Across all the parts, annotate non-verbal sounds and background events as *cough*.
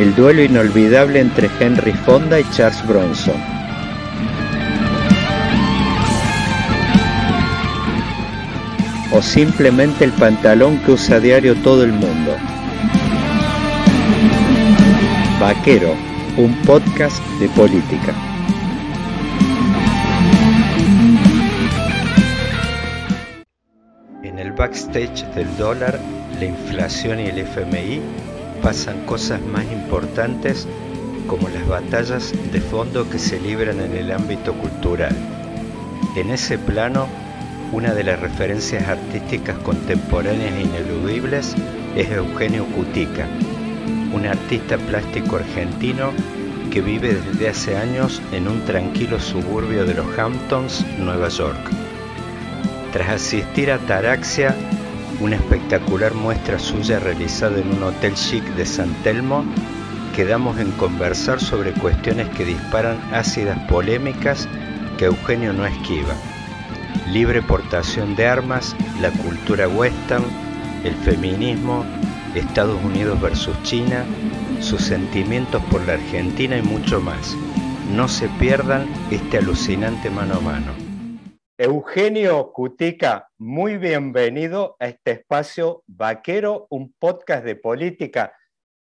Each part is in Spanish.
El duelo inolvidable entre Henry Fonda y Charles Bronson. O simplemente el pantalón que usa a diario todo el mundo. Vaquero, un podcast de política. backstage del dólar, la inflación y el FMI pasan cosas más importantes como las batallas de fondo que se libran en el ámbito cultural. En ese plano, una de las referencias artísticas contemporáneas e ineludibles es Eugenio Cutica, un artista plástico argentino que vive desde hace años en un tranquilo suburbio de los Hamptons, Nueva York. Tras asistir a Taraxia, una espectacular muestra suya realizada en un hotel chic de San Telmo, quedamos en conversar sobre cuestiones que disparan ácidas polémicas que Eugenio no esquiva. Libre portación de armas, la cultura western, el feminismo, Estados Unidos versus China, sus sentimientos por la Argentina y mucho más. No se pierdan este alucinante mano a mano. Eugenio Cutica, muy bienvenido a este espacio Vaquero, un podcast de política.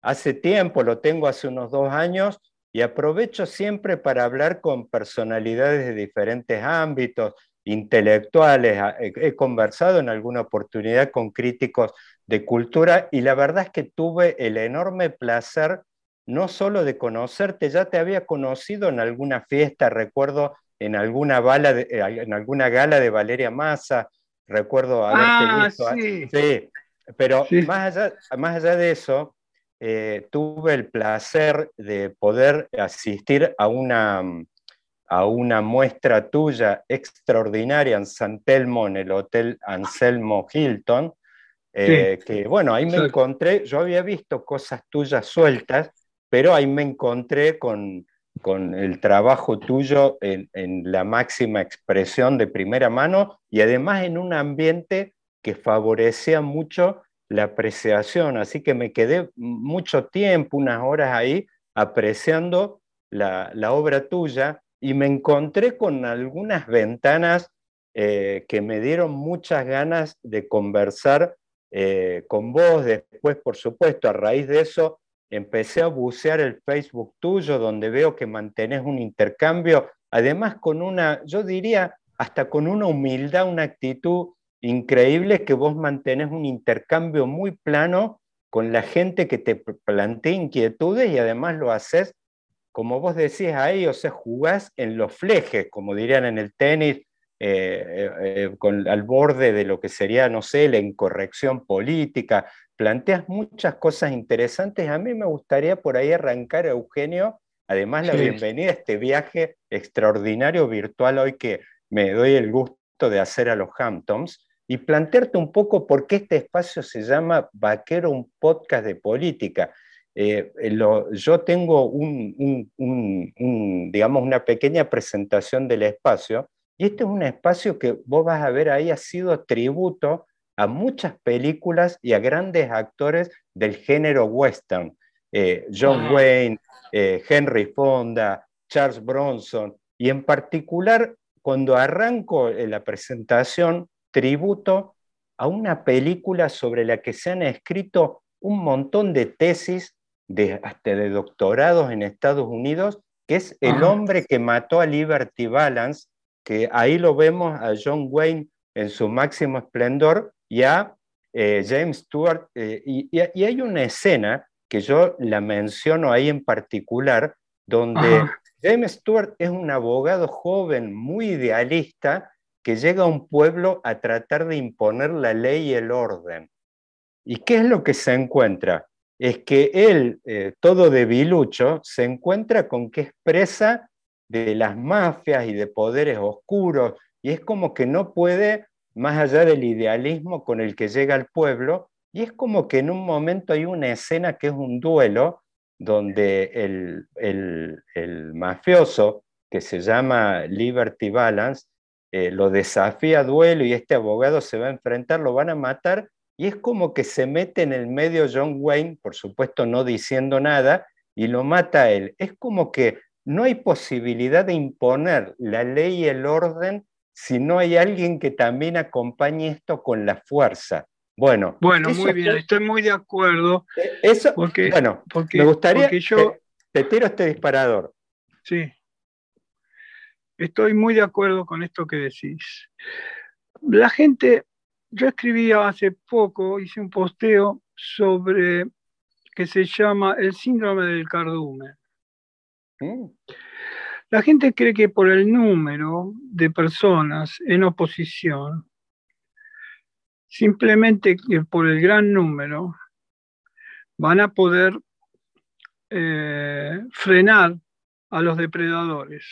Hace tiempo, lo tengo hace unos dos años, y aprovecho siempre para hablar con personalidades de diferentes ámbitos, intelectuales. He conversado en alguna oportunidad con críticos de cultura y la verdad es que tuve el enorme placer no solo de conocerte, ya te había conocido en alguna fiesta, recuerdo en alguna, bala eh, en alguna gala de Valeria Massa, recuerdo haberte ah, visto. Sí. sí. pero Más, allá, más allá de eso, eh, tuve el placer de poder asistir a una, a una muestra tuya extraordinaria en San Telmo, en el Hotel Anselmo Hilton, eh, que bueno, ahí me encontré, yo había visto cosas tuyas sueltas, pero ahí me encontré con, con el trabajo tuyo en, la máxima expresión de primera mano y además en un ambiente que favorecía mucho la apreciación. Así que me quedé mucho tiempo, unas horas ahí, apreciando la, obra tuya y me encontré con algunas ventanas eh, que me dieron muchas ganas de conversar eh, con vos. Después, por supuesto, a raíz de eso, empecé a bucear el Facebook tuyo, donde veo que mantenés un intercambio, además con una, yo diría, hasta con una humildad, una actitud increíble que vos mantenés un intercambio muy plano con la gente que te plantea inquietudes y además lo haces, como vos decís ahí, o sea, jugás en los flejes, como dirían en el tenis, eh, eh, eh, al borde de lo que sería, no sé, la incorrección política, planteas muchas cosas interesantes. A mí me gustaría por ahí arrancar, Eugenio, además la bienvenida a este viaje extraordinario virtual hoy que me doy el gusto de hacer a los Hamptons y plantearte un poco por qué este espacio se llama Vaquero, un podcast de política. Eh, yo tengo un, digamos, una pequeña presentación del espacio y este es un espacio que vos vas a ver ahí, ha sido tributo a muchas películas y a grandes actores del género western. Eh, John Wayne, eh, Henry Fonda, Charles Bronson, y en particular cuando arranco la presentación, tributo a una película sobre la que se han escrito un montón de tesis, de, hasta de doctorados en Estados Unidos, que es El hombre que mató a Liberty Balance, que ahí lo vemos a John Wayne en su máximo esplendor, y a eh, James Stewart. Eh, y, hay una escena que yo la menciono ahí en particular, donde James Stewart es un abogado joven, muy idealista, que llega a un pueblo a tratar de imponer la ley y el orden. ¿Y qué es lo que se encuentra? es que él, eh, todo debilucho, se encuentra con que es presa de las mafias y de poderes oscuros, y es como que no puede, más allá del idealismo con el que llega al pueblo, y es como que en un momento hay una escena que es un duelo, donde el, mafioso, que se llama Liberty Balance, eh, lo desafía a duelo y este abogado se va a enfrentar, lo van a matar, y es como que se mete en el medio John Wayne, por supuesto no diciendo nada, y lo mata a él. Es como que no hay posibilidad de imponer la ley y el orden si no hay alguien que también acompañe esto con la fuerza. Bueno, bueno muy bien, estoy muy de acuerdo. Eh, eso, porque, bueno, me gustaría que yo te, tiro este disparador. Sí, estoy muy de acuerdo con esto que decís. La gente yo escribía hace poco, hice un posteo sobre que se llama el síndrome del cardumen. Mm. La gente cree que por el número de personas en oposición, simplemente por el gran número, van a poder eh, frenar a los depredadores.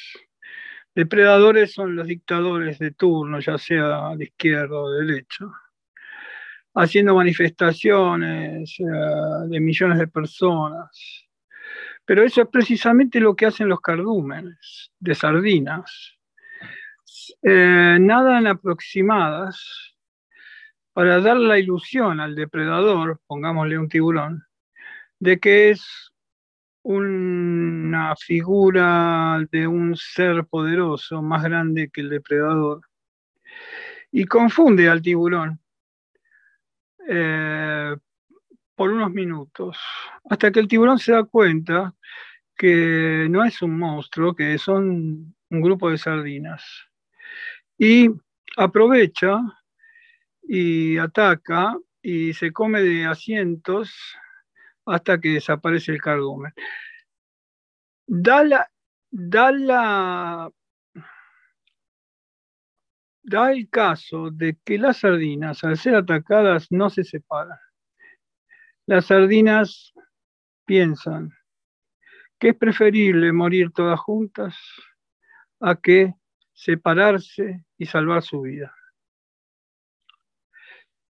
Depredadores son los dictadores de turno, ya sea de izquierda o de derecha, haciendo manifestaciones eh, de millones de personas. Pero eso es precisamente lo que hacen los cardúmenes de sardinas. Eh, nadan aproximadas para dar la ilusión al depredador, pongámosle un tiburón, de que es una figura de un ser poderoso más grande que el depredador y confunde al tiburón eh, por unos minutos, hasta que el tiburón se da cuenta que no es un monstruo, que son un grupo de sardinas. Y aprovecha y ataca y se come de asientos hasta que desaparece el cardumen. Da la, da la, da el caso de que las sardinas, al ser atacadas, no se separan. Las sardinas piensan que es preferible morir todas juntas a que separarse y salvar su vida.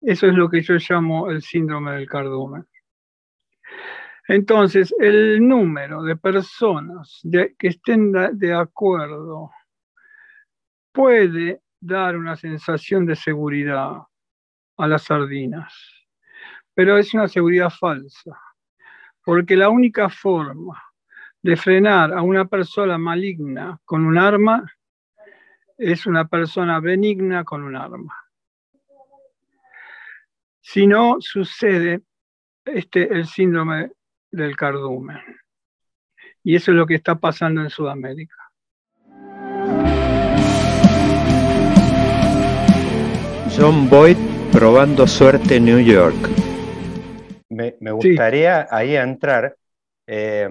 Eso es lo que yo llamo el síndrome del cardumen. Entonces, el número de personas que estén de acuerdo puede dar una sensación de seguridad a las sardinas, pero es una seguridad falsa, porque la única forma de frenar a una persona maligna con un arma es una persona benigna con un arma. Si no sucede este, el síndrome del cardumen. Y eso es lo que está pasando en Sudamérica. John Boyd probando suerte en New York. Me, gustaría ahí entrar. Eh,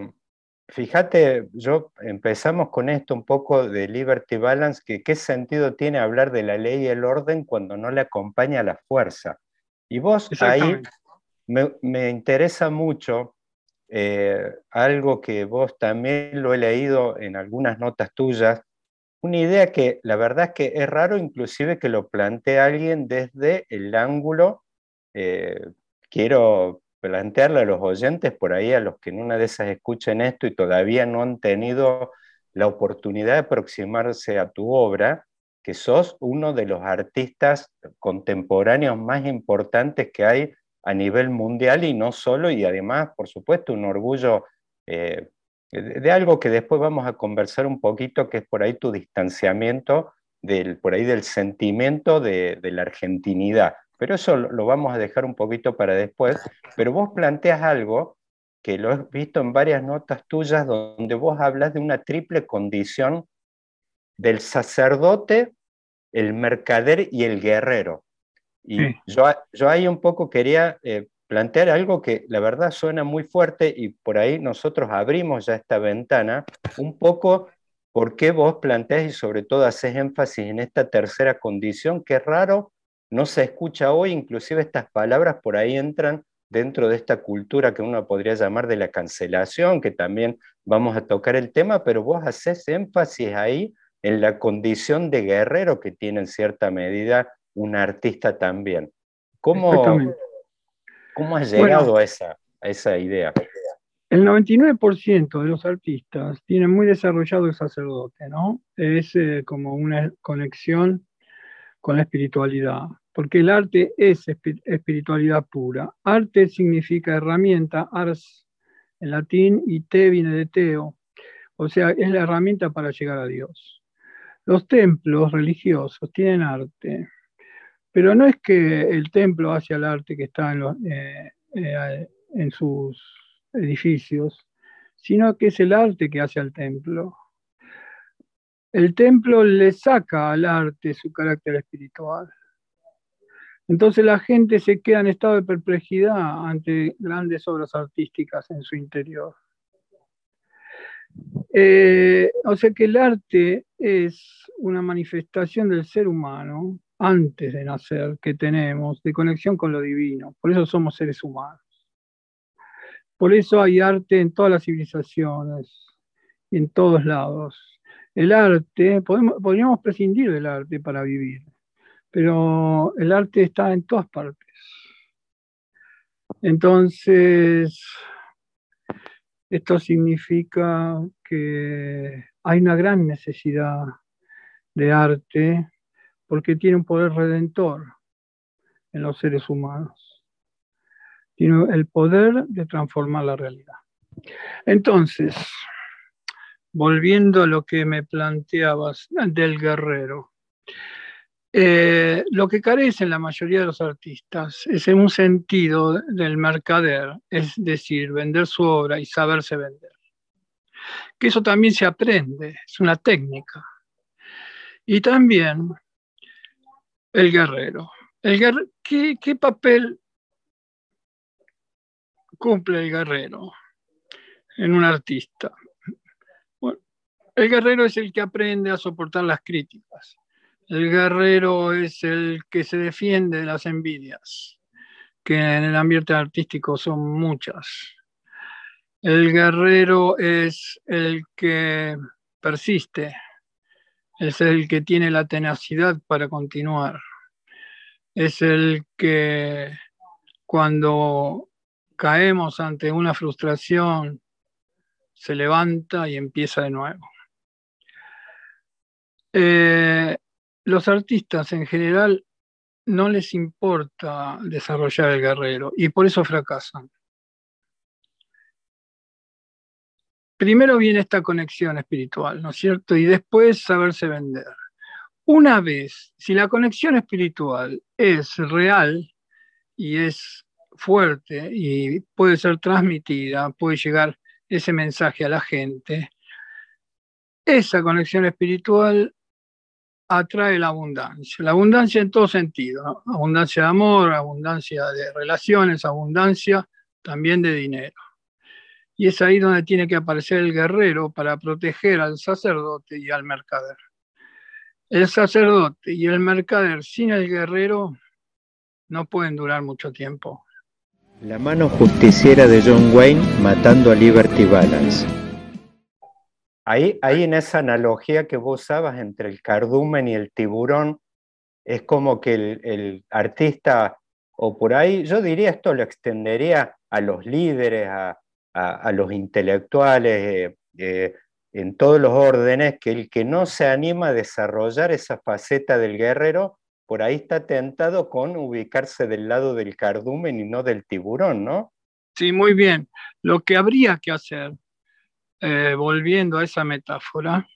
fíjate, yo empezamos con esto un poco de Liberty Balance, que qué sentido tiene hablar de la ley y el orden cuando no le acompaña la fuerza. Y vos ahí me, me interesa mucho eh, algo que vos también lo he leído en algunas notas tuyas, una idea que la verdad es que es raro inclusive que lo plantee alguien desde el ángulo, eh, quiero plantearle a los oyentes por ahí, a los que en una de esas escuchen esto y todavía no han tenido la oportunidad de aproximarse a tu obra, que sos uno de los artistas contemporáneos más importantes que hay a nivel mundial y no solo, y además, por supuesto, un orgullo eh, de, algo que después vamos a conversar un poquito, que es por ahí tu distanciamiento, del, por ahí del sentimiento de, la argentinidad. Pero eso lo, vamos a dejar un poquito para después. Pero vos planteas algo que lo he visto en varias notas tuyas, donde vos hablas de una triple condición del sacerdote, el mercader y el guerrero. Y yo, yo, ahí un poco quería eh, plantear algo que la verdad suena muy fuerte y por ahí nosotros abrimos ya esta ventana, un poco por qué vos planteás y sobre todo haces énfasis en esta tercera condición, que es raro, no se escucha hoy, inclusive estas palabras por ahí entran dentro de esta cultura que uno podría llamar de la cancelación, que también vamos a tocar el tema, pero vos haces énfasis ahí en la condición de guerrero que tiene en cierta medida un artista también. ¿Cómo, ¿cómo has llegado a, esa, a esa idea? El 99% de los artistas tienen muy desarrollado el sacerdote, ¿no? Es eh, como una conexión con la espiritualidad, porque el arte es espiritualidad pura. Arte significa herramienta, ars en latín, y te viene de teo, o sea, es la herramienta para llegar a Dios. Los templos religiosos tienen arte, pero no es que el templo hacia el arte que está en, eh, eh, en sus edificios, sino que es el arte que hace al templo. El templo le saca al arte su carácter espiritual. Entonces la gente se queda en estado de perplejidad ante grandes obras artísticas en su interior. Eh, o sea que el arte es una manifestación del ser humano antes de nacer que tenemos, de conexión con lo divino. Por eso somos seres humanos. Por eso hay arte en todas las civilizaciones, en todos lados. El arte, podríamos prescindir del arte para vivir, pero el arte está en todas partes. Entonces, esto significa que hay una gran necesidad de arte porque tiene un poder redentor en los seres humanos tiene el poder de transformar la realidad. Entonces, volviendo a lo que me planteabas del guerrero, eh, lo que carece en la mayoría de los artistas es en un sentido del mercader, es decir, vender su obra y saberse vender. Que eso también se aprende, es una técnica. Y también el guerrero. El ¿qué, ¿Qué papel cumple el guerrero en un artista? El guerrero es el que aprende a soportar las críticas. El guerrero es el que se defiende de las envidias, que en el ambiente artístico son muchas. El guerrero es el que persiste, es el que tiene la tenacidad para continuar, es el que cuando caemos ante una frustración, se levanta y empieza de nuevo. Eh, los artistas en general no les importa desarrollar el guerrero y por eso fracasan. Primero viene esta conexión espiritual, ¿no es cierto? Y después saberse vender. Una vez, si la conexión espiritual es real y es fuerte y puede ser transmitida, puede llegar ese mensaje a la gente, esa conexión espiritual atrae la abundancia. La abundancia en todo sentido, abundancia de amor, abundancia de relaciones, abundancia también de dinero. Y es ahí donde tiene que aparecer el guerrero para proteger al sacerdote y al mercader. El sacerdote y el mercader sin el guerrero no pueden durar mucho tiempo. La mano justiciera de John Wayne matando a Liberty Balance. Ahí, ahí en esa analogía que vos usabas entre el cardumen y el tiburón, es como que el, artista, o por ahí, yo diría esto lo extendería a los líderes, a, los intelectuales, eh, eh, en todos los órdenes, que el que no se anima a desarrollar esa faceta del guerrero, por ahí está tentado con ubicarse del lado del cardumen y no del tiburón, ¿no? Sí, muy bien. Lo que habría que hacer, eh, volviendo a esa metáfora,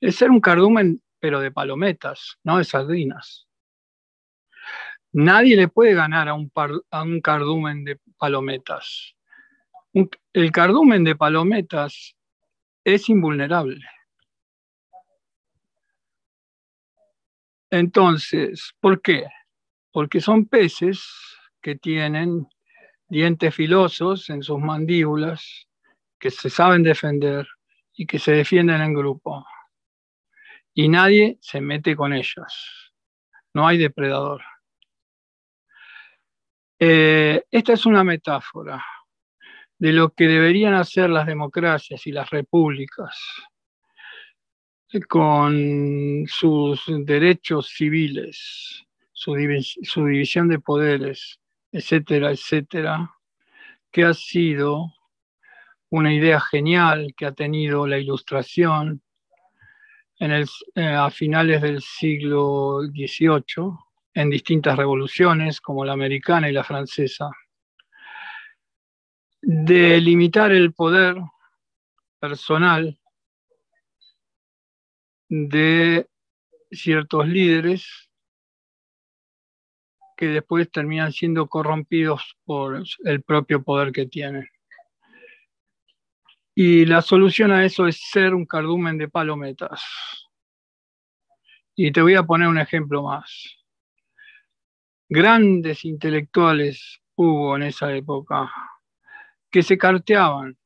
es ser un cardumen, pero de palometas, no de sardinas. Nadie le puede ganar a un, a un cardumen de palometas. el cardumen de palometas es invulnerable. Entonces, ¿por qué? Porque son peces que tienen dientes filosos en sus mandíbulas, que se saben defender y que se defienden en grupo. Y nadie se mete con ellas. No hay depredador. Eh, esta es una metáfora de lo que deberían hacer las democracias y las repúblicas con sus derechos civiles, su, su división de poderes, etcétera, etcétera, que ha sido una idea genial que ha tenido la ilustración en el, eh, a finales del siglo XVIII en distintas revoluciones como la americana y la francesa, de limitar el poder personal de ciertos líderes que después terminan siendo corrompidos por el propio poder que tienen. Y la solución a eso es ser un cardumen de palometas. Y te voy a poner un ejemplo más. Grandes intelectuales hubo en esa época que se carteaban.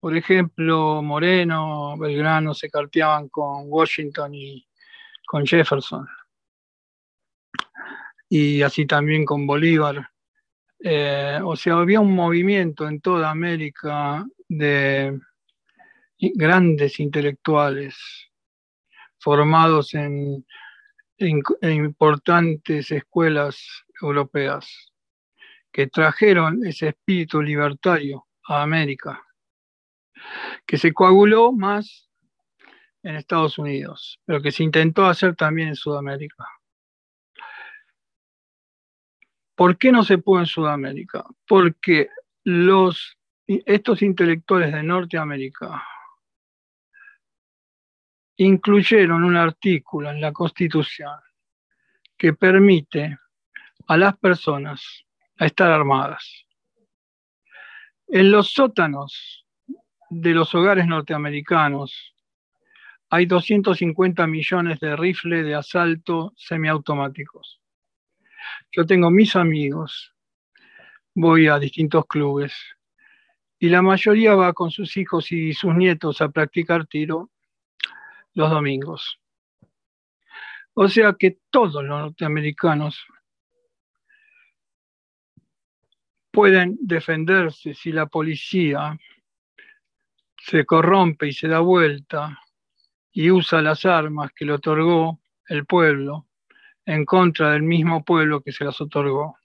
Por ejemplo, Moreno, Belgrano se carteaban con Washington y con Jefferson. Y así también con Bolívar. Eh, o sea, había un movimiento en toda América de grandes intelectuales formados en, importantes escuelas europeas que trajeron ese espíritu libertario a América, que se coaguló más en Estados Unidos, pero que se intentó hacer también en Sudamérica. ¿Por qué no se pudo en Sudamérica? Porque los estos intelectuales de Norteamérica incluyeron un artículo en la Constitución que permite a las personas estar armadas. En los sótanos de los hogares norteamericanos hay 250 millones de rifles de asalto semiautomáticos. Yo tengo mis amigos, voy a distintos clubes y la mayoría va con sus hijos y sus nietos a practicar tiro los domingos. O sea que todos los norteamericanos pueden defenderse si la policía se corrompe y se da vuelta y usa las armas que le otorgó el pueblo en contra del mismo pueblo que se las otorgó.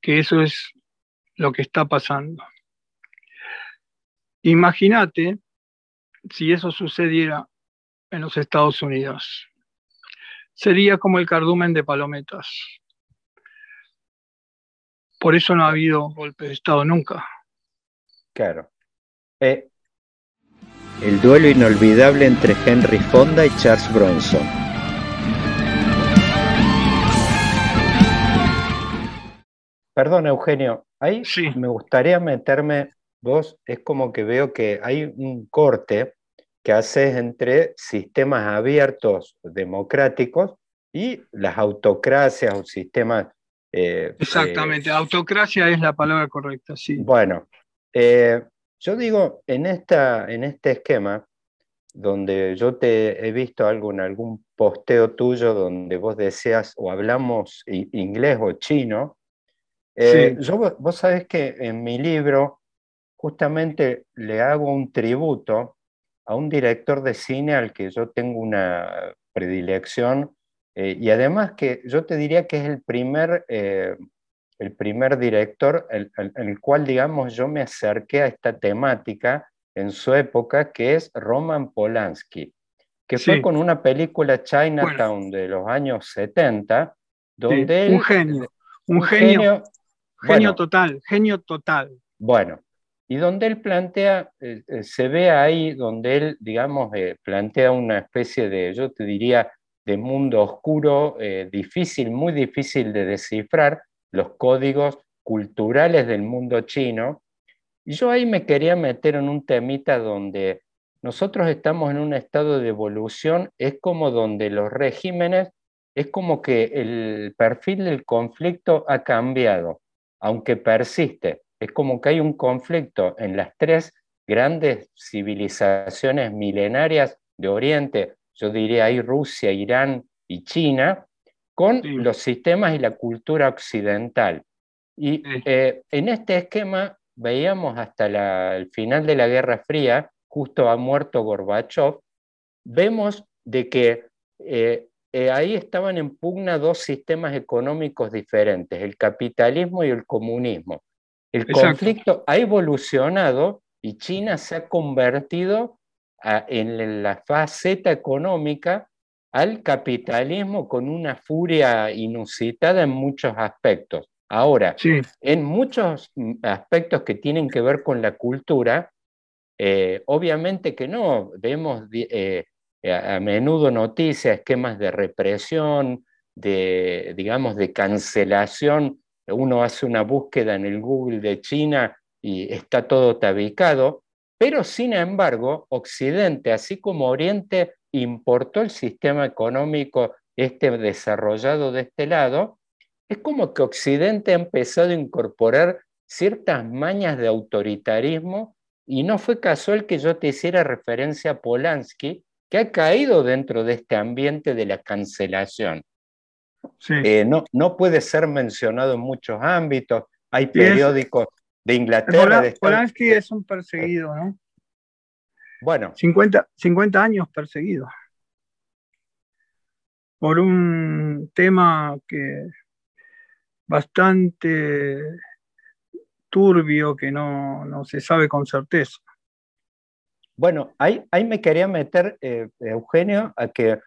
Que eso es lo que está pasando. Imagínate si eso sucediera en los Estados Unidos. Sería como el cardumen de palometas. Por eso no ha habido golpe de Estado nunca. Claro. Eh, el duelo inolvidable entre Henry Fonda y Charles Bronson. Perdón, Eugenio, ahí me gustaría meterme, vos es como que veo que hay un corte que haces entre sistemas abiertos democráticos y las autocracias o sistemas... Eh, Exactamente, autocracia es la palabra correcta, sí. Bueno, eh, yo digo, en, esta, en este esquema, donde yo te he visto algo en algún posteo tuyo donde vos deseas o hablamos inglés o chino, eh, yo, vos sabés que en mi libro justamente le hago un tributo a un director de cine al que yo tengo una predilección eh, y además que yo te diría que es el primer, eh, el primer director en el, cual, digamos, yo me acerqué a esta temática en su época, que es Roman Polanski, que fue con una película Chinatown de los años 70, donde un genio, un, genio. Genio total, genio total. Bueno, y donde él plantea, eh, eh, se ve ahí donde él, digamos, eh, plantea una especie de, yo te diría, de mundo oscuro, difícil, muy difícil de descifrar, los códigos culturales del mundo chino. Y yo ahí me quería meter en un temita donde nosotros estamos en un estado de evolución, es como donde los regímenes, es como que el perfil del conflicto ha cambiado aunque persiste. Es como que hay un conflicto en las tres grandes civilizaciones milenarias de Oriente, yo diría ahí Rusia, Irán y China, con los sistemas y la cultura occidental. Y eh, en este esquema veíamos hasta el final de la Guerra Fría, justo ha muerto Gorbachev, vemos de que eh, eh, ahí estaban en pugna dos sistemas económicos diferentes, el capitalismo y el comunismo. El conflicto ha evolucionado y China se ha convertido en la faceta económica al capitalismo con una furia inusitada en muchos aspectos. Ahora, en muchos aspectos que tienen que ver con la cultura, eh, obviamente que no, vemos eh, a, menudo noticias, esquemas de represión, de, digamos, de cancelación. Uno hace una búsqueda en el Google de China y está todo tabicado, pero sin embargo, Occidente, así como Oriente, importó el sistema económico este desarrollado de este lado, es como que Occidente ha empezado a incorporar ciertas mañas de autoritarismo y no fue casual que yo te hiciera referencia a Polanski, que ha caído dentro de este ambiente de la cancelación. Eh, no, no puede ser mencionado en muchos ámbitos. Hay periódicos de Inglaterra. Polanski es un perseguido, ¿no? Bueno. 50, 50 años perseguido. Por un tema que bastante turbio que no, se sabe con certeza. Bueno, ahí, ahí me quería meter, eh, Eugenio, a que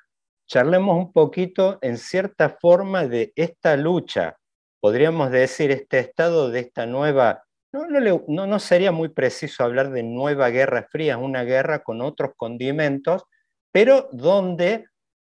charlemos un poquito en cierta forma de esta lucha, podríamos decir, este estado de esta nueva, no, no, no sería muy preciso hablar de nueva guerra fría, una guerra con otros condimentos, pero donde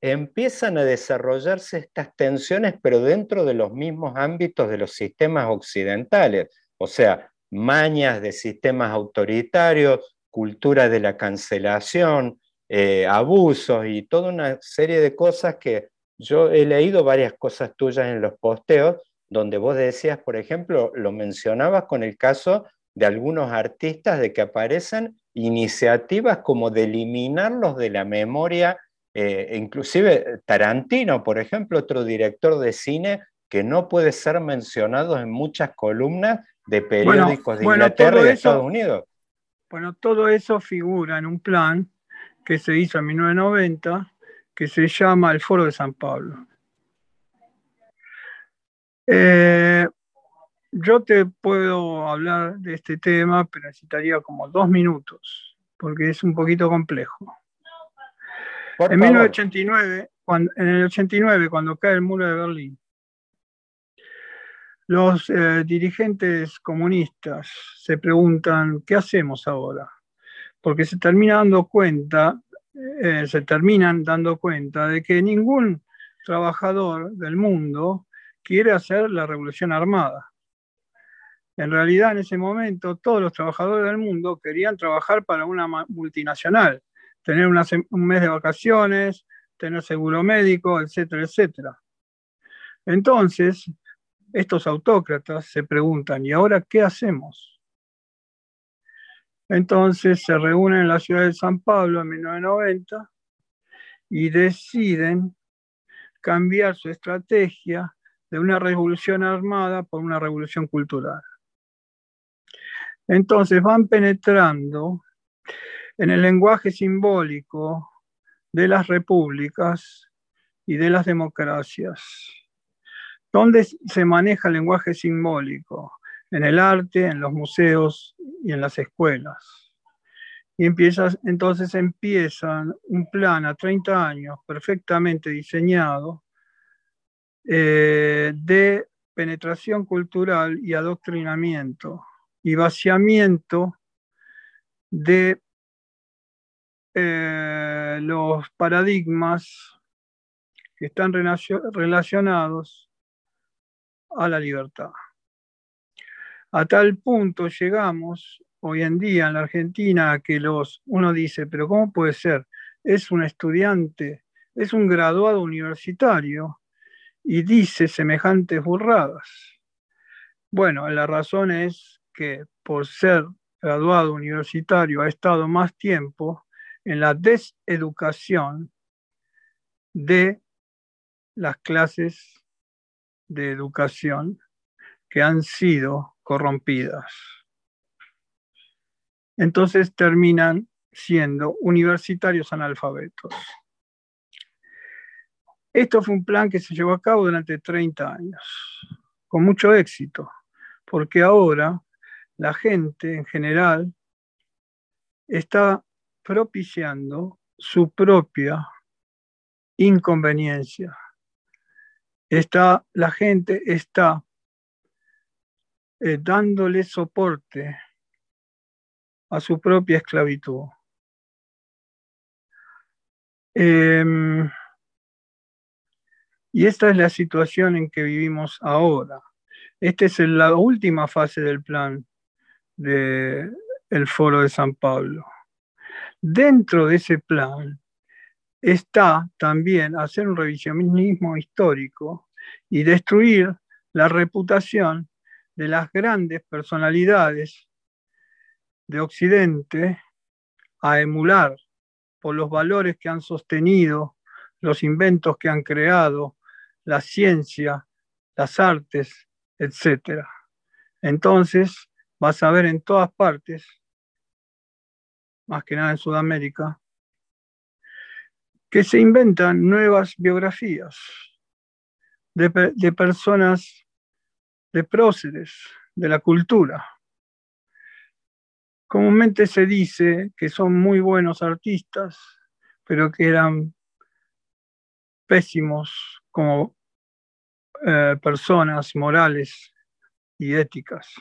empiezan a desarrollarse estas tensiones, pero dentro de los mismos ámbitos de los sistemas occidentales, o sea, mañas de sistemas autoritarios, cultura de la cancelación, eh, abusos y toda una serie de cosas que yo he leído varias cosas tuyas en los posteos, donde vos decías, por ejemplo, lo mencionabas con el caso de algunos artistas de que aparecen iniciativas como de eliminarlos de la memoria eh, inclusive Tarantino, por ejemplo, otro director de cine que no puede ser mencionado en muchas columnas de periódicos de Inglaterra y de Estados Unidos. Bueno, todo eso figura en un plan que se hizo en 1990 que se llama el Foro de San Pablo. Eh, yo te puedo hablar de este tema, pero necesitaría como dos minutos, porque es un poquito complejo en 1989, cuando, en el 89, cuando cae el muro de Berlín, los eh, dirigentes comunistas se preguntan, ¿qué hacemos ahora? Porque se termina dando cuenta, eh, se terminan dando cuenta de que ningún trabajador del mundo quiere hacer la revolución armada. En realidad, en ese momento, todos los trabajadores del mundo querían trabajar para una multinacional, tener un mes de vacaciones, tener seguro médico, etcétera, etcétera. Entonces, estos autócratas se preguntan, ¿y ahora qué hacemos? Entonces se reúnen en la ciudad de San Pablo en 1990 y deciden cambiar su estrategia de una revolución armada por una revolución cultural. Entonces van penetrando en el lenguaje simbólico de las repúblicas y de las democracias. ¿Dónde se maneja el lenguaje simbólico? En el arte, en los museos y en las escuelas. Y empieza, entonces empiezan un plan a 30 años perfectamente diseñado eh, de penetración cultural y adoctrinamiento y vaciamiento de eh, los paradigmas que están relacionados a la libertad. A tal punto llegamos hoy en día en la Argentina que los, uno dice, pero ¿cómo puede ser? Es un estudiante, es un graduado universitario y dice semejantes burradas. Bueno, la razón es que por ser graduado universitario ha estado más tiempo en la deseducación de las clases de educación que han sido corrompidas. Entonces terminan siendo universitarios analfabetos. Esto fue un plan que se llevó a cabo durante 30 años, con mucho éxito, porque ahora la gente en general está propiciando su propia inconveniencia. Está, la gente está eh, dándole soporte a su propia esclavitud. Em, y esta es la situación en que vivimos ahora. Esta es la última fase del plan del Foro de San Pablo. Dentro de ese plan está también hacer un revisionismo histórico y destruir la reputación de las grandes personalidades de Occidente a emular por los valores que han sostenido, los inventos que han creado, la ciencia, las artes, etc. Entonces, vas a ver en todas partes, más que nada en Sudamérica, que se inventan nuevas biografías de, personas, de próceres, de la cultura. Comúnmente se dice que son muy buenos artistas, pero que eran pésimos como eh, personas morales y éticas.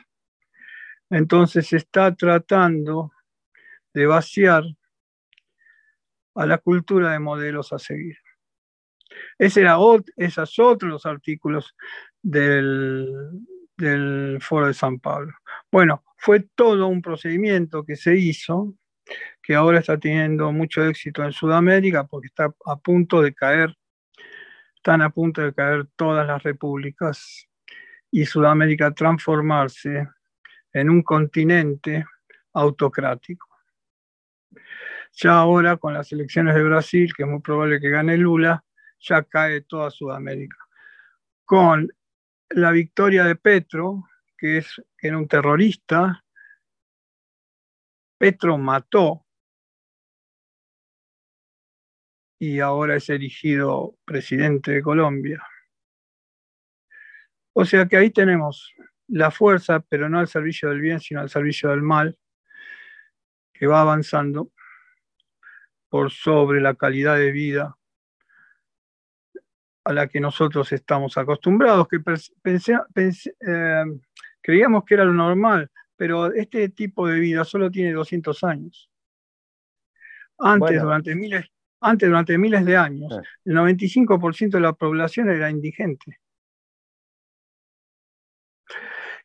Entonces se está tratando de vaciar a la cultura de modelos a seguir. Ese era esos otros los artículos del, del Foro de San Pablo. Bueno, fue todo un procedimiento que se hizo, que ahora está teniendo mucho éxito en Sudamérica porque está a punto de caer, están a punto de caer todas las repúblicas y Sudamérica transformarse en un continente autocrático. Ya ahora con las elecciones de Brasil, que es muy probable que gane Lula, ya cae toda Sudamérica. Con la victoria de Petro, que, es, era un terrorista, Petro mató y ahora es elegido presidente de Colombia. O sea que ahí tenemos la fuerza, pero no al servicio del bien, sino al servicio del mal, que va avanzando por sobre la calidad de vida a la que nosotros estamos acostumbrados, que eh, creíamos que era lo normal, pero este tipo de vida solo tiene 200 años. Antes, durante, miles, antes durante miles de años, el 95% de la población era indigente.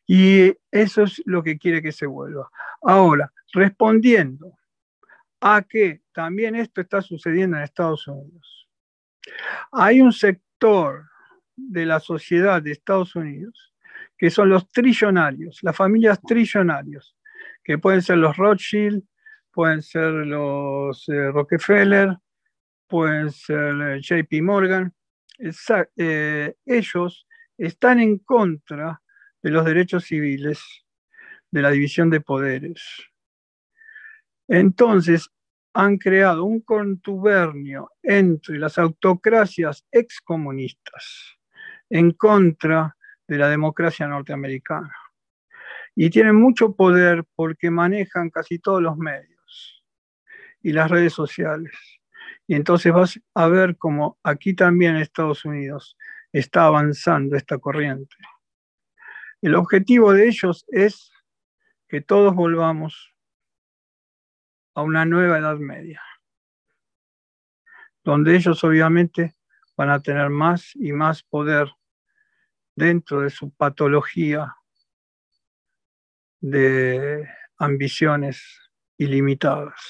Y eso es lo que quiere que se vuelva. Ahora, respondiendo a que también esto está sucediendo en Estados Unidos. Hay un sector de la sociedad de Estados Unidos que son los trillonarios, las familias trillonarios, que pueden ser los Rothschild, pueden ser los eh, Rockefeller, pueden ser eh, JP Morgan. Eh, ellos están en contra de los derechos civiles, de la división de poderes. Entonces, han creado un contubernio entre las autocracias excomunistas en contra de la democracia norteamericana. Y tienen mucho poder porque manejan casi todos los medios y las redes sociales. Y entonces vas a ver cómo aquí también Estados Unidos está avanzando esta corriente. El objetivo de ellos es que todos volvamos a una nueva Edad Media, donde ellos obviamente van a tener más y más poder dentro de su patología de ambiciones ilimitadas.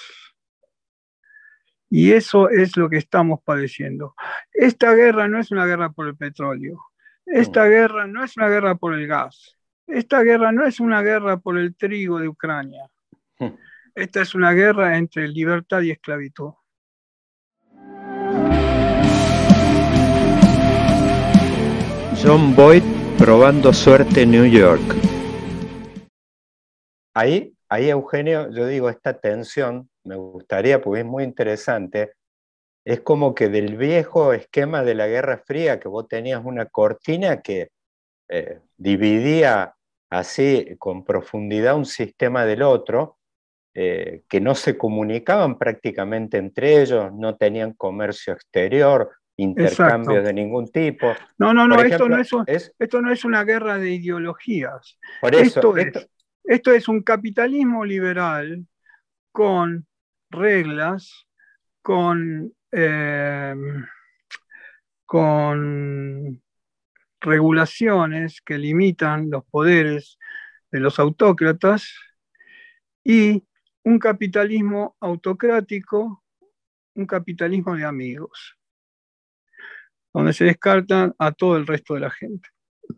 Y eso es lo que estamos padeciendo. Esta guerra no es una guerra por el petróleo, esta guerra no es una guerra por el gas. Esta guerra no es una guerra por el trigo de Ucrania. Esta es una guerra entre libertad y esclavitud. John Boyd probando suerte en New York. Ahí, ahí Eugenio, yo digo, esta tensión me gustaría, porque es muy interesante, es como que del viejo esquema de la Guerra Fría, que vos tenías una cortina que eh, dividía así con profundidad un sistema del otro, eh, que no se comunicaban prácticamente entre ellos, no tenían comercio exterior, intercambios de ningún tipo. No, no, no, esto, no es, esto no es una guerra de ideologías. Por eso, esto, esto es un capitalismo liberal con reglas, con, eh, con regulaciones que limitan los poderes de los autócratas y un capitalismo autocrático, un capitalismo de amigos, donde se descartan a todo el resto de la gente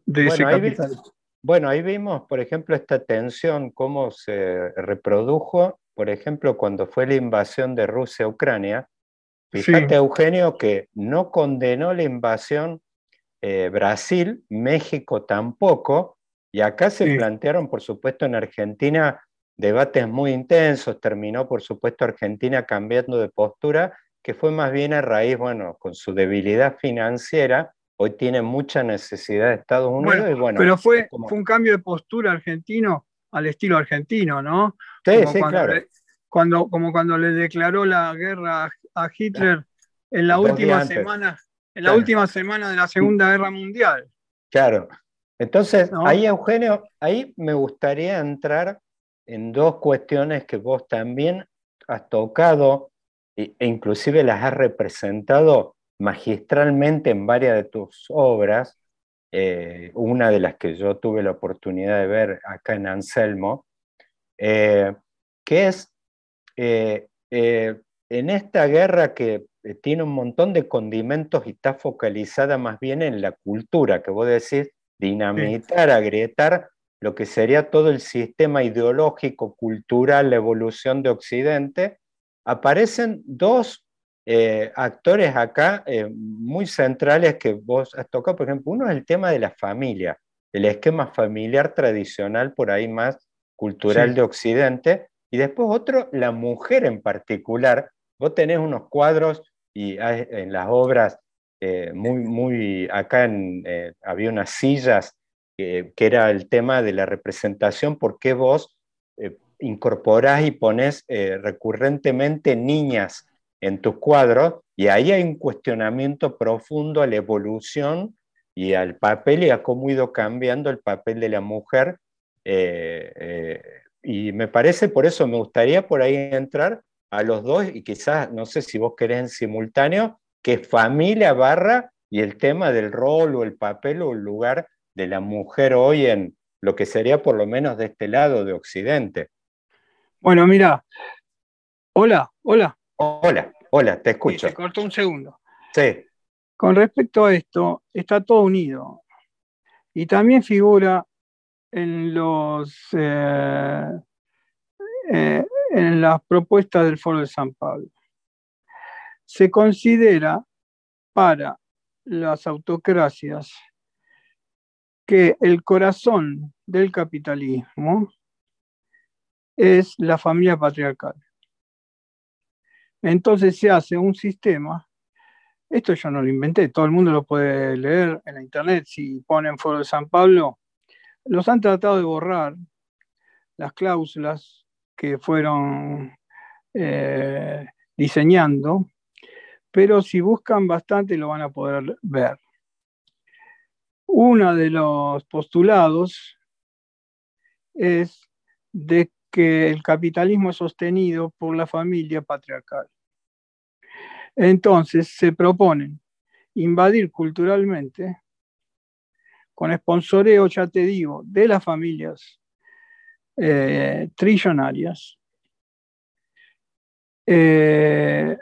de bueno, ese capitalismo. bueno, ahí vimos, por ejemplo, esta tensión, cómo se reprodujo, por ejemplo, cuando fue la invasión de Rusia a Ucrania. Fíjate, Eugenio, que no condenó la invasión eh, Brasil, México tampoco, y acá se plantearon, por supuesto, en Argentina debates muy intensos, terminó, por supuesto, Argentina cambiando de postura, que fue más bien a raíz, bueno, con su debilidad financiera, hoy tiene mucha necesidad de Estados Unidos. y bueno, pero fue, fue un cambio de postura argentino al estilo argentino, ¿no? Sí, sí, claro. cuando, como cuando le declaró la guerra a Hitler en la última semana en la última semana de la Segunda Guerra Mundial. Claro. Entonces, ahí, Eugenio, ahí me gustaría entrar en dos cuestiones que vos también has tocado e inclusive las has representado magistralmente en varias de tus obras, eh, una de las que yo tuve la oportunidad de ver acá en Anselmo, eh, que es eh, en esta guerra que tiene un montón de condimentos y está focalizada más bien en la cultura, que vos decís, dinamitar, agrietar lo que sería todo el sistema ideológico, cultural, la evolución de Occidente, aparecen dos eh, actores acá eh, muy centrales que vos has tocado. Por ejemplo, uno es el tema de la familia, el esquema familiar tradicional, por ahí más cultural de Occidente, y después otro, la mujer en particular. Vos tenés unos cuadros y en las obras, eh, muy, muy, acá en, había unas sillas que era el tema de la representación, por qué vos eh, incorporás y pones recurrentemente niñas en tus cuadros, y ahí hay un cuestionamiento profundo a la evolución y al papel y a cómo ha ido cambiando el papel de la mujer. y me parece, por eso me gustaría por ahí entrar, a los dos y quizás, no sé si vos querés en simultáneo, que familia barra y el tema del rol o el papel o el lugar de la mujer hoy en lo que sería por lo menos de este lado de Occidente. Bueno, mira, hola, hola. Hola, hola, te escucho. Se cortó un segundo. Sí. Con respecto a esto, está todo unido. Y también figura en los eh, eh, en las propuestas del Foro de San Pablo. Se considera para las autocracias que el corazón del capitalismo es la familia patriarcal. Entonces se hace un sistema, esto yo no lo inventé, todo el mundo lo puede leer en la internet, si ponen Foro de San Pablo, los han tratado de borrar las cláusulas que fueron eh, diseñando, pero si buscan bastante lo van a poder ver. Uno de los postulados es de que el capitalismo es sostenido por la familia patriarcal. Entonces se proponen invadir culturalmente con esponsoreo, ya te digo, de las familias eh, trillonarias, eh,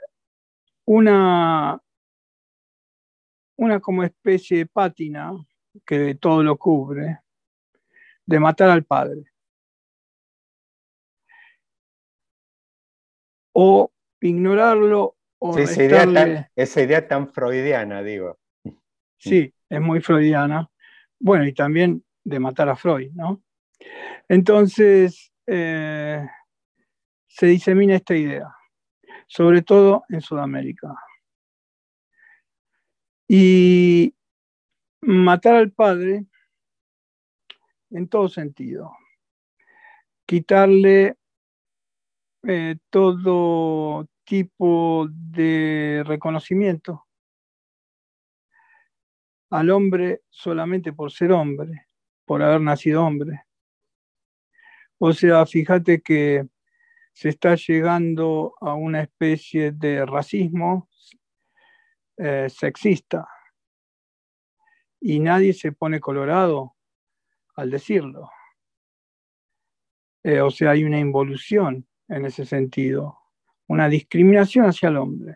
una, una como especie de pátina que todo lo cubre, de matar al padre. O ignorarlo o esa, idea tan, esa idea tan freudiana, digo. Sí, es muy freudiana. bueno, y también de matar a Freud, ¿no? Entonces, eh, se disemina esta idea, sobre todo en Sudamérica. Y matar al padre en todo sentido, quitarle eh, todo tipo de reconocimiento al hombre solamente por ser hombre, por haber nacido hombre. O sea, fíjate que se está llegando a una especie de racismo eh, sexista y nadie se pone colorado al decirlo. Eh, o sea, hay una involución en ese sentido, una discriminación hacia el hombre.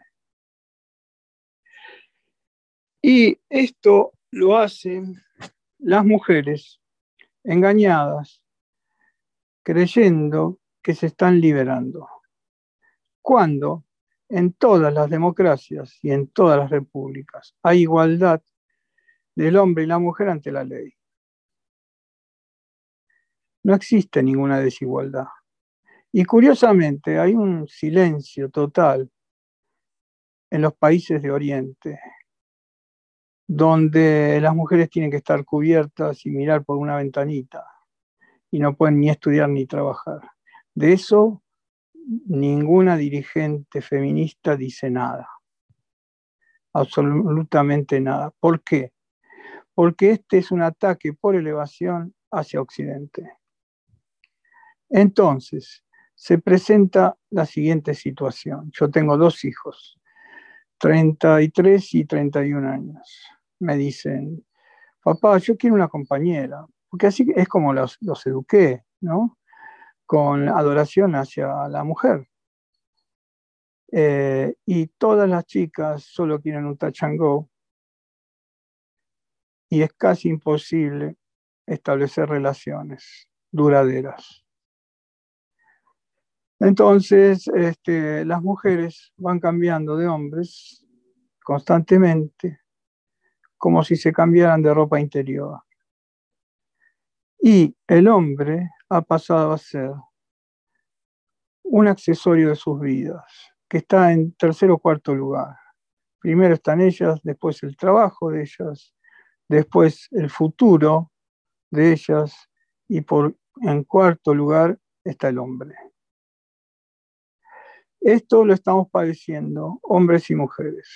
Y esto lo hacen las mujeres engañadas, creyendo que se están liberando. Cuando en todas las democracias y en todas las repúblicas hay igualdad del hombre y la mujer ante la ley. No existe ninguna desigualdad. Y curiosamente hay un silencio total en los países de Oriente, donde las mujeres tienen que estar cubiertas y mirar por una ventanita y no pueden ni estudiar ni trabajar. De eso ninguna dirigente feminista dice nada. Absolutamente nada. ¿Por qué? Porque este es un ataque por elevación hacia Occidente. Entonces, se presenta la siguiente situación. Yo tengo dos hijos, 33 y 31 años. Me dicen, papá, yo quiero una compañera, porque así es como los, eduqué, ¿no? con adoración hacia la mujer. Eh, y todas las chicas solo quieren un go. Y es casi imposible establecer relaciones duraderas. Entonces, este, las mujeres van cambiando de hombres constantemente, como si se cambiaran de ropa interior. Y el hombre ha pasado a ser un accesorio de sus vidas, que está en tercer o cuarto lugar. Primero están ellas, después el trabajo de ellas, después el futuro de ellas y por, en cuarto lugar está el hombre. Esto lo estamos padeciendo hombres y mujeres,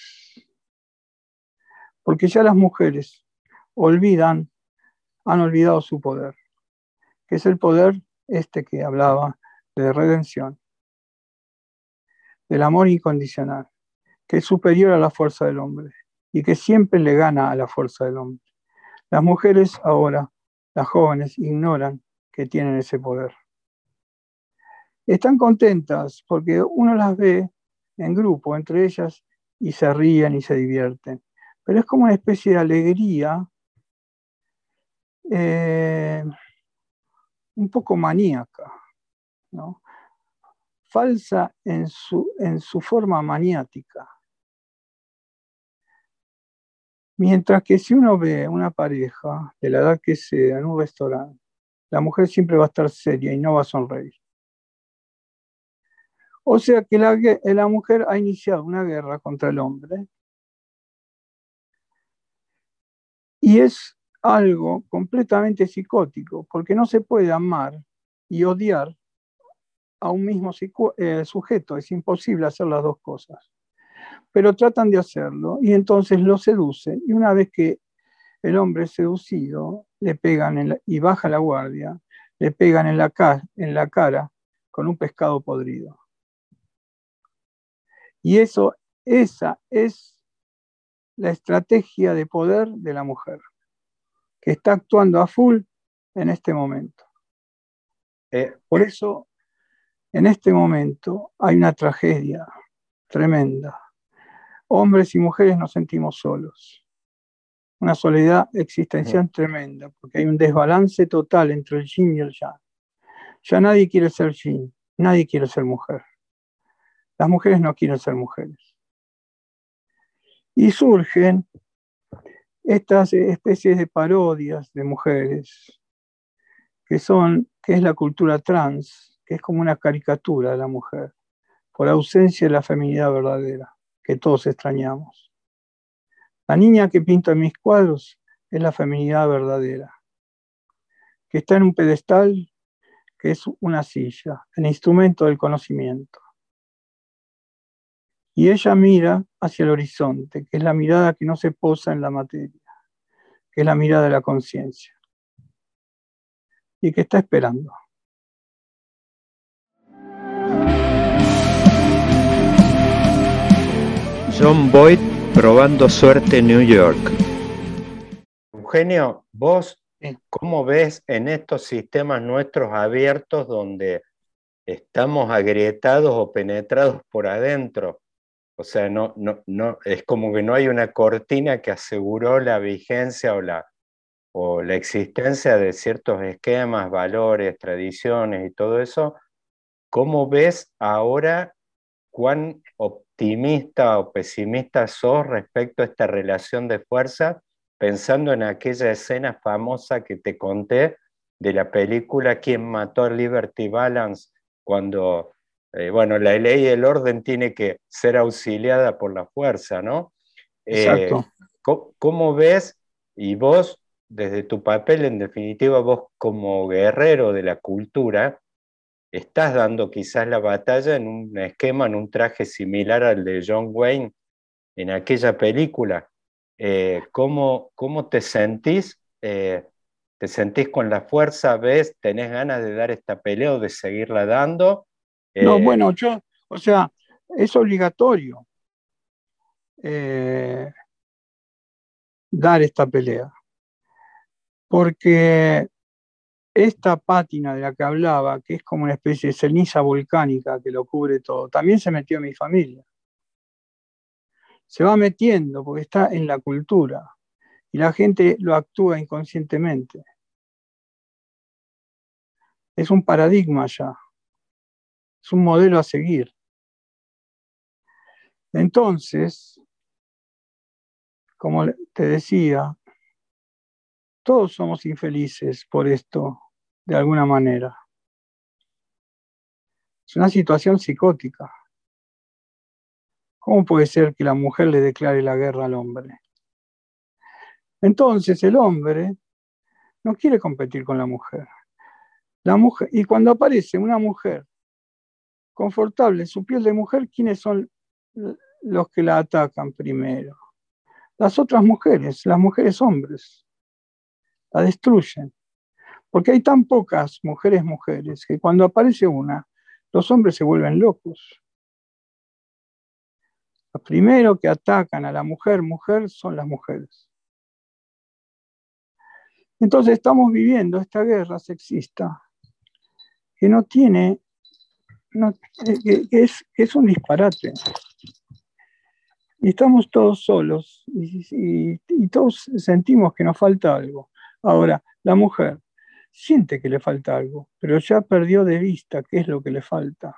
porque ya las mujeres olvidan, han olvidado su poder que es el poder este que hablaba de redención, del amor incondicional, que es superior a la fuerza del hombre y que siempre le gana a la fuerza del hombre. Las mujeres ahora, las jóvenes, ignoran que tienen ese poder. Están contentas porque uno las ve en grupo, entre ellas, y se ríen y se divierten. Pero es como una especie de alegría eh, un poco maníaca, ¿no? falsa en su, en su forma maniática. Mientras que si uno ve una pareja de la edad que sea en un restaurante, la mujer siempre va a estar seria y no va a sonreír. O sea que la, la mujer ha iniciado una guerra contra el hombre y es algo completamente psicótico, porque no se puede amar y odiar a un mismo eh, sujeto, es imposible hacer las dos cosas. Pero tratan de hacerlo y entonces lo seducen y una vez que el hombre es seducido, le pegan y baja la guardia, le pegan en la, en la cara con un pescado podrido. Y eso, esa es la estrategia de poder de la mujer que está actuando a full en este momento. Eh, por eso, en este momento hay una tragedia tremenda. Hombres y mujeres nos sentimos solos. Una soledad existencial tremenda, porque hay un desbalance total entre el yin y el yang. Ya nadie quiere ser yin, nadie quiere ser mujer. Las mujeres no quieren ser mujeres. Y surgen estas especies de parodias de mujeres, que son, que es la cultura trans, que es como una caricatura de la mujer, por ausencia de la feminidad verdadera, que todos extrañamos. La niña que pinta en mis cuadros es la feminidad verdadera, que está en un pedestal que es una silla, el instrumento del conocimiento. Y ella mira hacia el horizonte, que es la mirada que no se posa en la materia, que es la mirada de la conciencia, y que está esperando. John Boyd probando suerte en New York. Eugenio, vos ¿Cómo ves en estos sistemas nuestros abiertos donde estamos agrietados o penetrados por adentro? O sea, no, no, no, es como que no hay una cortina que aseguró la vigencia o la, o la existencia de ciertos esquemas, valores, tradiciones y todo eso. ¿Cómo ves ahora cuán optimista o pesimista sos respecto a esta relación de fuerza pensando en aquella escena famosa que te conté de la película ¿Quién mató a Liberty Balance? Cuando, eh, bueno, la ley y el orden tiene que ser auxiliada por la fuerza, ¿no? Eh, Exacto. ¿cómo, ves, y vos, desde tu papel, en definitiva, vos como guerrero de la cultura, estás dando quizás la batalla en un esquema, en un traje similar al de John Wayne en aquella película? Eh, ¿cómo, ¿cómo, te sentís? Eh, ¿Te sentís con la fuerza? ¿Ves? ¿Tenés ganas de dar esta pelea o de seguirla dando? no, eh, bueno, yo, o sea, es obligatorio dar esta pelea. Porque esta pátina de la que hablaba, que es como una especie de ceniza volcánica que lo cubre todo, también se metió en mi familia se va metiendo porque está en la cultura y la gente lo actúa inconscientemente. Es un paradigma ya, es un modelo a seguir. Entonces, como te decía, todos somos infelices por esto, de alguna manera. Es una situación psicótica. ¿Cómo puede ser que la mujer le declare la guerra al hombre? Entonces el hombre no quiere competir con la mujer. La mujer y cuando aparece una mujer confortable, su piel de mujer, ¿quiénes son los que la atacan primero? Las otras mujeres, las mujeres hombres, la destruyen. Porque hay tan pocas mujeres mujeres que cuando aparece una, los hombres se vuelven locos. Los primeros que atacan a la mujer, mujer, son las mujeres. Entonces estamos viviendo esta guerra sexista que no tiene, que, es, es, un disparate. Y estamos todos solos y todos sentimos que nos falta algo. Ahora, la mujer siente que le falta algo, pero ya perdió de vista qué es lo que le falta.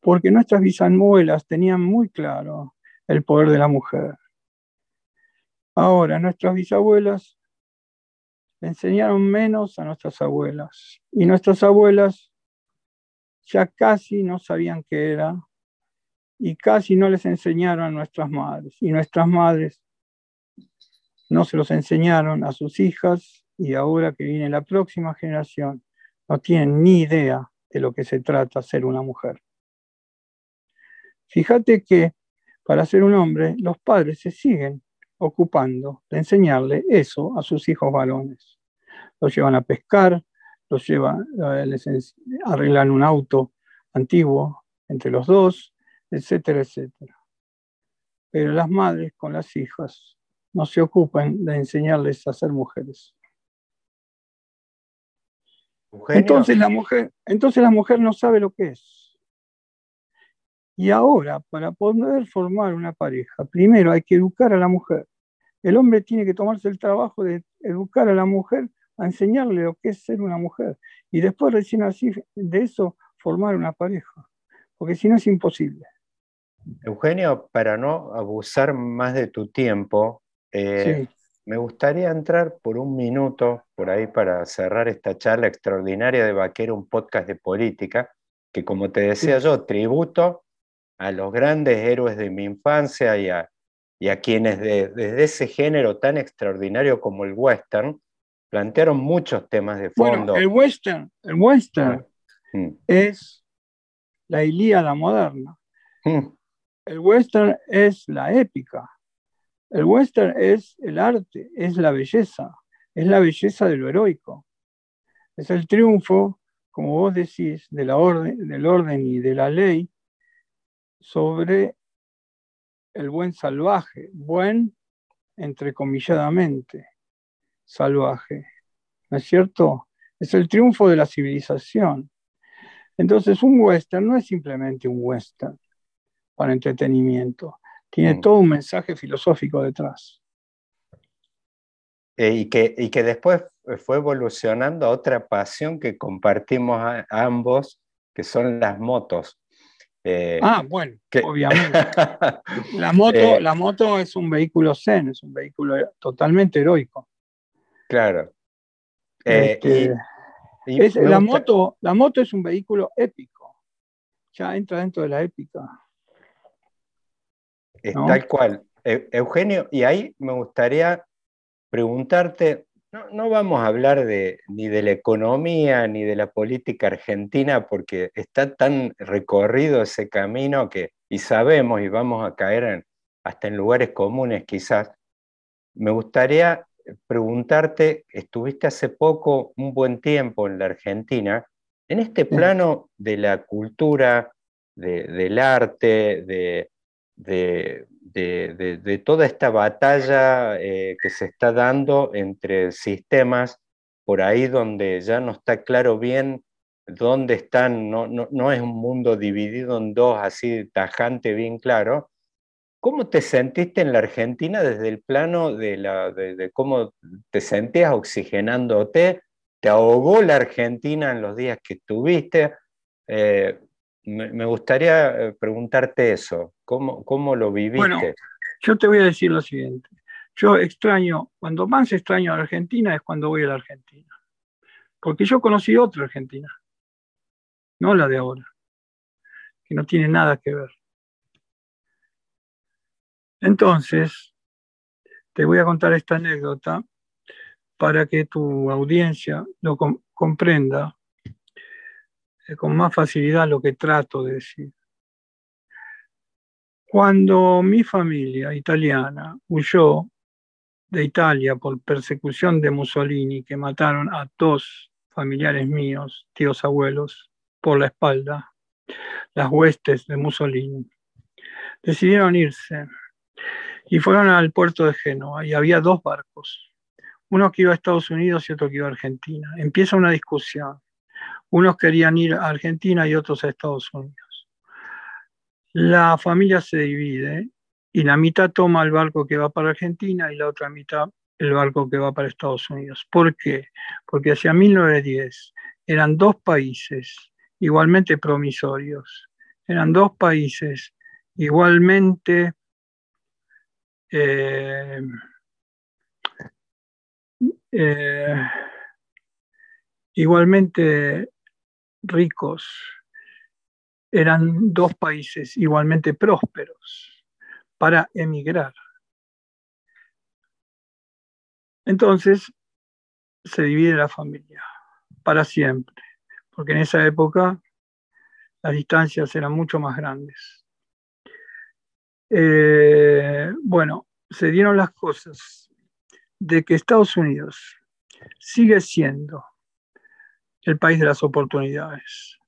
Porque nuestras bisabuelas tenían muy claro el poder de la mujer. Ahora, nuestras bisabuelas enseñaron menos a nuestras abuelas. Y nuestras abuelas ya casi no sabían qué era y casi no les enseñaron a nuestras madres. Y nuestras madres no se los enseñaron a sus hijas y ahora que viene la próxima generación no tienen ni idea de lo que se trata ser una mujer. Fíjate que para ser un hombre, los padres se siguen ocupando de enseñarle eso a sus hijos varones. Los llevan a pescar, los llevan, eh, les arreglan un auto antiguo entre los dos, etcétera, etcétera. Pero las madres con las hijas no se ocupan de enseñarles a ser mujeres. Entonces la, mujer, entonces la mujer no sabe lo que es. Y ahora, para poder formar una pareja, primero hay que educar a la mujer. El hombre tiene que tomarse el trabajo de educar a la mujer, a enseñarle lo que es ser una mujer. Y después, recién así, de eso, formar una pareja. Porque si no es imposible. Eugenio, para no abusar más de tu tiempo, Eh, me gustaría entrar por un minuto por ahí para cerrar esta charla extraordinaria de Vaquero, un podcast de política, que como te decía yo, tributo a los grandes héroes de mi infancia y a, quienes desde ese género tan extraordinario como el western plantearon muchos temas de fondo. el western, el western ah, mm. es la Ilíada moderna. Mm. El western es la épica. El western es el arte, es la belleza, es la belleza de lo heroico. Es el triunfo, como vos decís, de la orden, del orden y de la ley sobre el buen salvaje, buen entrecomilladamente salvaje. ¿No es cierto? Es el triunfo de la civilización. Entonces, un western no es simplemente un western para entretenimiento, tiene mm. todo un mensaje filosófico detrás. Eh, y, que, y que después fue evolucionando a otra pasión que compartimos ambos, que son las motos. Eh, ah, bueno, obviamente. *laughs* la, moto, eh, la moto es un vehículo zen, es un vehículo totalmente heroico. Claro. Este, la, moto, la moto es un vehículo épico. Ya entra dentro de la épica. Tal cual. Eugenio, y ahí me gustaría preguntarte, no, vamos a hablar de, ni de la economía ni de la política argentina porque está tan recorrido ese camino que, y sabemos y vamos a caer hasta en lugares comunes quizás. Me gustaría preguntarte, estuviste hace poco un buen tiempo en la Argentina, en este plano de la cultura, del arte, de, de, toda esta batalla eh, que se está dando entre sistemas, por ahí donde ya no está claro bien dónde están, no, no, es un mundo dividido en dos así tajante, bien claro. ¿Cómo te sentiste en la Argentina desde el plano de, la, de, cómo te sentías oxigenándote? ¿Te ahogó la Argentina en los días que estuviste? Eh, me, gustaría eh, preguntarte eso, ¿cómo, cómo lo viviste? Bueno, yo te voy a decir lo siguiente. Yo extraño, cuando más extraño a la Argentina es cuando voy a la Argentina. Porque yo conocí otra Argentina, no la de ahora, que no tiene nada que ver. Entonces, te voy a contar esta anécdota para que tu audiencia lo comprenda con más facilidad lo que trato de decir. Cuando mi familia italiana huyó de Italia por persecución de Mussolini, que mataron a dos familiares míos, tíos abuelos, por la espalda, las huestes de Mussolini, decidieron irse y fueron al puerto de Génova y había dos barcos, uno que iba a Estados Unidos y otro que iba a Argentina. Empieza una discusión. Unos querían ir a Argentina y otros a Estados Unidos. La familia se divide y la mitad toma el barco que va para Argentina y la otra mitad el barco que va para Estados Unidos. ¿Por qué? Porque hacia 1910 eran dos países igualmente promisorios, eran dos países igualmente eh, eh, igualmente ricos, eran dos países igualmente prósperos para emigrar. Entonces se divide la familia para siempre, porque en esa época las distancias eran mucho más grandes. Eh, bueno, se dieron las cosas de que Estados Unidos sigue siendo el país de las oportunidades.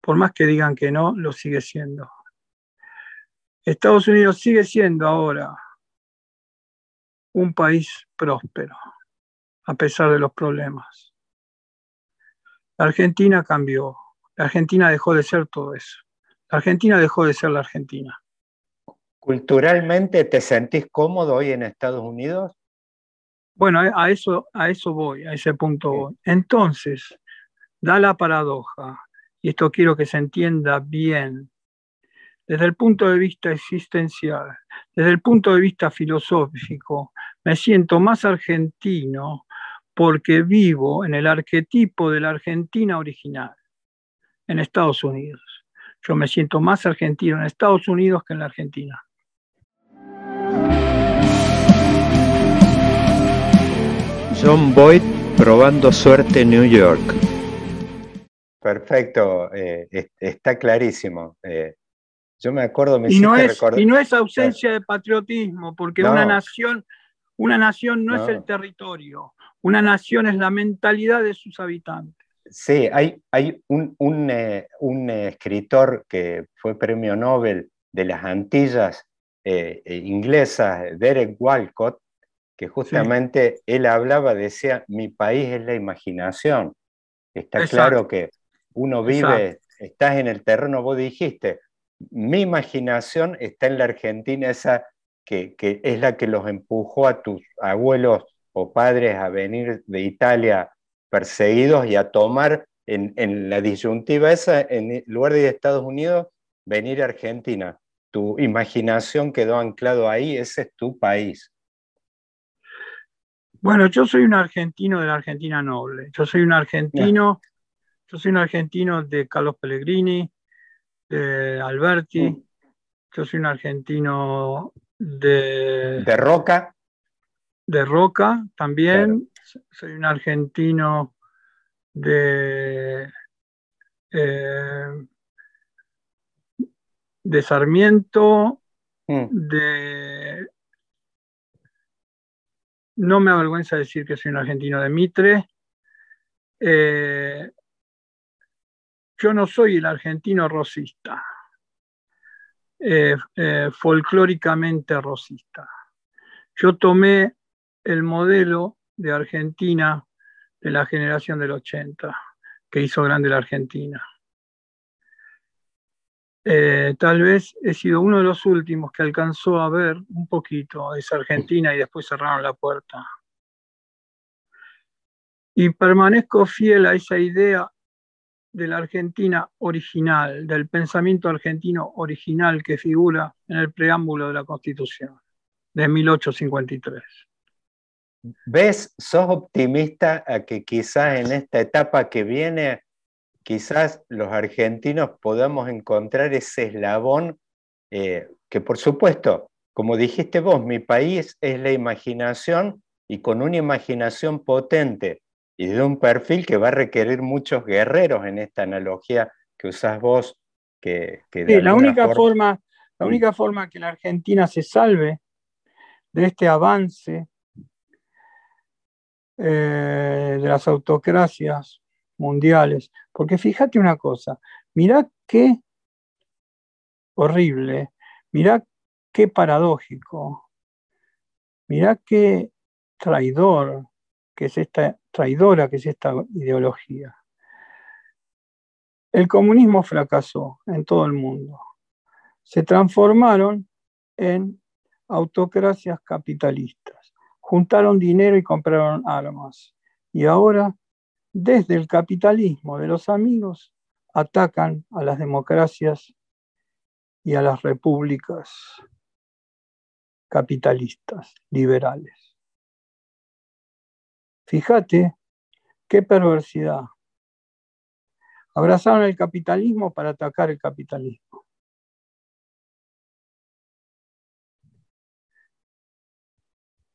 Por más que digan que no, lo sigue siendo. Estados Unidos sigue siendo ahora un país próspero, a pesar de los problemas. La Argentina cambió. La Argentina dejó de ser todo eso. La Argentina dejó de ser la Argentina. ¿Culturalmente te sentís cómodo hoy en Estados Unidos? Bueno, a eso, a eso voy, a ese punto voy. Entonces, da la paradoja, y esto quiero que se entienda bien, desde el punto de vista existencial, desde el punto de vista filosófico, me siento más argentino porque vivo en el arquetipo de la Argentina original, en Estados Unidos. Yo me siento más argentino en Estados Unidos que en la Argentina. John Boyd probando suerte en New York. Perfecto, eh, está clarísimo. Eh, yo me acuerdo, me y no es, Y no es ausencia de patriotismo, porque una nación, una nación no, es el territorio, una nación es la mentalidad de sus habitantes. Sí, hay, hay un, un, eh, un escritor que fue premio Nobel de las Antillas inglesas, Derek Walcott, que justamente él hablaba, decía, mi país es la imaginación. Está claro que uno vive, estás en el terreno, vos dijiste, mi imaginación está en la Argentina, esa que, es la que los empujó a tus abuelos o padres a venir de Italia perseguidos y a tomar en, en la disyuntiva esa, en lugar de Estados Unidos, venir a Argentina. Tu imaginación quedó anclado ahí, ese es tu país. Bueno, yo soy un argentino de la Argentina noble. Yo soy un argentino, yo soy un argentino de Carlos Pellegrini, de Alberti. Yo soy un argentino de. De Roca. De Roca también. Soy un argentino de. Eh, de Sarmiento, mm. de no me avergüenza decir que soy un argentino de Mitre. Eh, yo no soy el argentino rosista, eh, eh, folclóricamente rosista. Yo tomé el modelo de Argentina de la generación del 80, que hizo grande la Argentina. Eh, tal vez he sido uno de los últimos que alcanzó a ver un poquito esa Argentina y después cerraron la puerta. Y permanezco fiel a esa idea de la Argentina original, del pensamiento argentino original que figura en el preámbulo de la Constitución de 1853. ¿Ves, sos optimista a que quizás en esta etapa que viene quizás los argentinos podamos encontrar ese eslabón eh, que por supuesto, como dijiste vos, mi país es la imaginación y con una imaginación potente y de un perfil que va a requerir muchos guerreros en esta analogía que usás vos. Que, la, única forma... la única forma que la Argentina se salve de este avance eh, de las autocracias mundiales. Porque fíjate una cosa, mirá qué horrible, mirá qué paradójico, mirá qué traidor que es esta traidora que es esta ideología. El comunismo fracasó en todo el mundo. Se transformaron en autocracias capitalistas. Juntaron dinero y compraron armas. Y ahora desde el capitalismo de los amigos atacan a las democracias y a las repúblicas capitalistas, liberales. Fíjate qué perversidad. Abrazaron el capitalismo para atacar el capitalismo.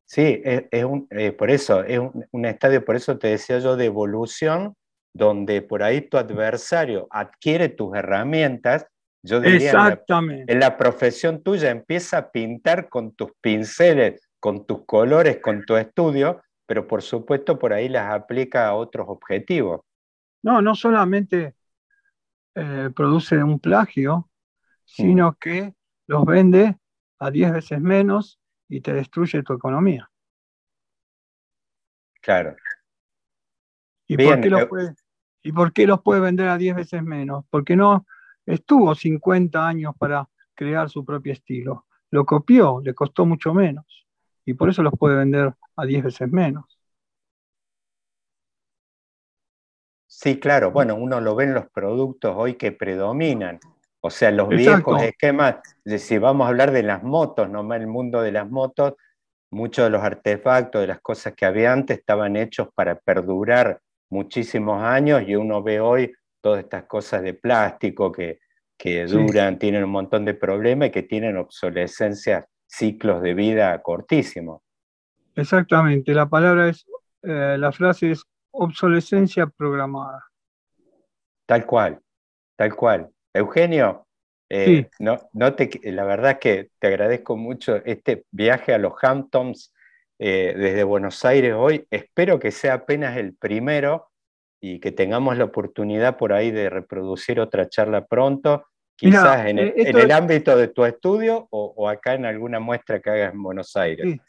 Sí, es, un, eh, por eso, es un, estadio, por eso te decía yo, de evolución, donde por ahí tu adversario adquiere tus herramientas. Yo diría, Exactamente. En, la, profesión tuya empieza a pintar con tus pinceles, con tus colores, con tu estudio, pero por supuesto por ahí las aplica a otros objetivos. No, no solamente eh, produce un plagio, sino mm. que los vende a 10 veces menos y te destruye tu economía. Claro. ¿Y, por, qué los eh, puede, ¿Y por qué los puede vender a 10 veces menos? Porque no estuvo 50 años para crear su propio estilo. Lo copió, le costó mucho menos. Y por eso los puede vender a 10 veces menos. Sí, claro. Bueno, uno lo ve en los productos hoy que predominan. O sea, los viejos esquemas, si vamos a hablar de las motos, no el mundo de las motos, muchos de los artefactos, de las cosas que había antes, estaban hechos para perdurar muchísimos años y uno ve hoy todas estas cosas de plástico que, que duran, tienen un montón de problemas y que tienen obsolescencia, ciclos de vida cortísimos. Exactamente, la palabra es, eh, la frase es obsolescencia programada. Tal cual, tal cual. Eugenio, eh, no, no te, la verdad que te agradezco mucho este viaje a los Hamptons eh, desde Buenos Aires hoy. Espero que sea apenas el primero y que tengamos la oportunidad por ahí de reproducir otra charla pronto, quizás en, el, ámbito de tu estudio o, acá en alguna muestra que hagas en Buenos Aires.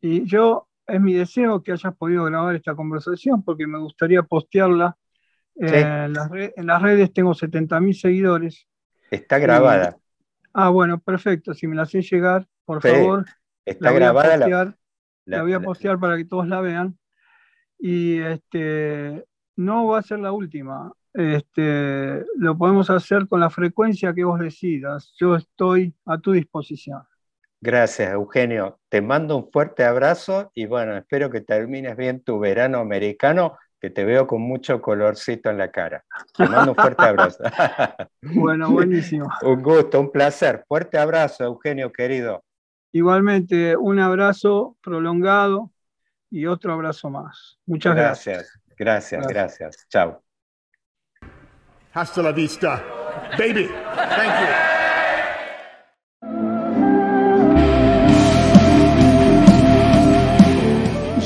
Y yo es mi deseo que hayas podido grabar esta conversación porque me gustaría postearla. en, las redes, tengo 70.000 seguidores. Está grabada. ah, bueno, perfecto. Si me la hacen llegar, por favor. Está grabada. la, la, voy a postear para que todos la vean. Y este, no va a ser la última. Este, lo podemos hacer con la frecuencia que vos decidas. Yo estoy a tu disposición. Gracias, Eugenio. Te mando un fuerte abrazo y bueno, espero que termines bien tu verano americano, que te veo con mucho colorcito en la cara. Te mando un fuerte abrazo. *laughs* bueno, buenísimo. *laughs* un gusto, un placer. Fuerte abrazo, Eugenio, querido. Igualmente, un abrazo prolongado y otro abrazo más. Muchas gracias. Gracias, gracias. gracias. Chao. Hasta la vista, baby. Thank you.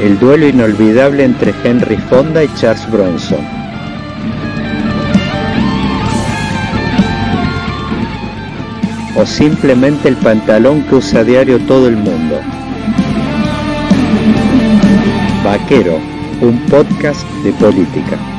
El duelo inolvidable entre Henry Fonda y Charles Bronson. O simplemente el pantalón que usa a diario todo el mundo. Vaquero, un podcast de política.